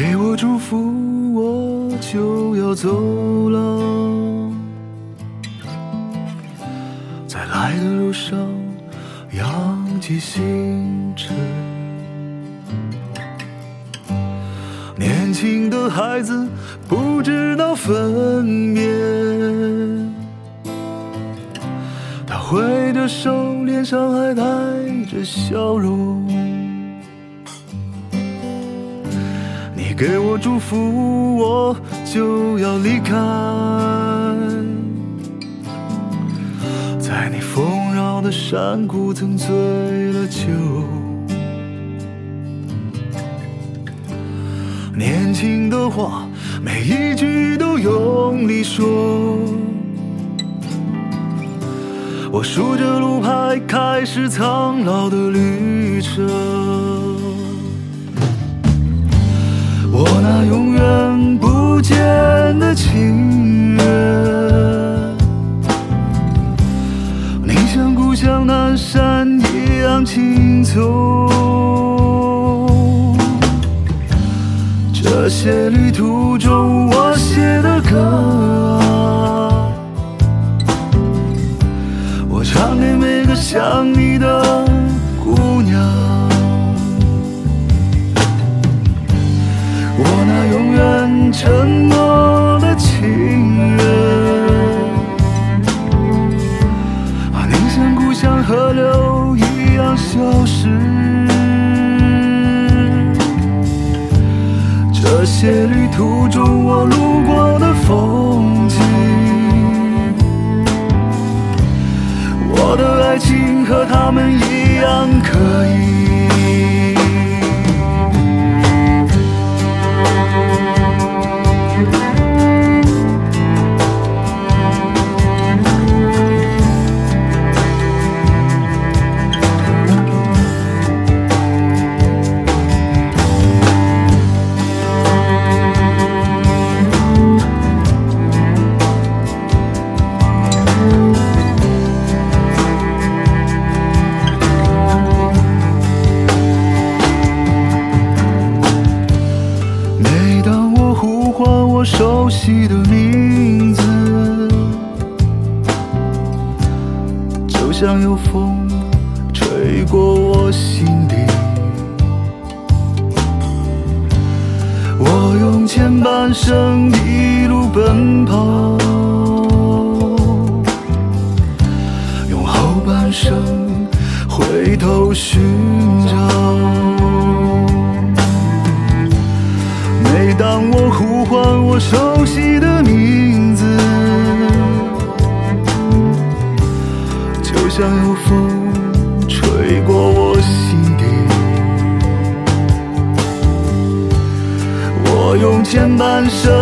给我祝福，我就要走了。在来的路上扬起星辰。年轻的孩子不知道分辨，他挥着手，脸上还带着笑容。给我祝福，我就要离开，在你丰饶的山谷曾醉了酒。年轻的话，每一句都用力说。我数着路牌，开始苍老的旅程。我那永远不见的情人，你像故乡南山一样青葱。这些旅途中我写的歌，我唱给每个想你的远沉默的情人，啊，你像故乡河流一样消失。这些旅途中我路过的风景，我的爱情和他们一样可以。熟悉的名字，就像有风吹过我心底。我用前半生一路奔跑，用后半生回头寻找。每当我呼唤我熟悉的名字，就像有风吹过我心底。我用前半生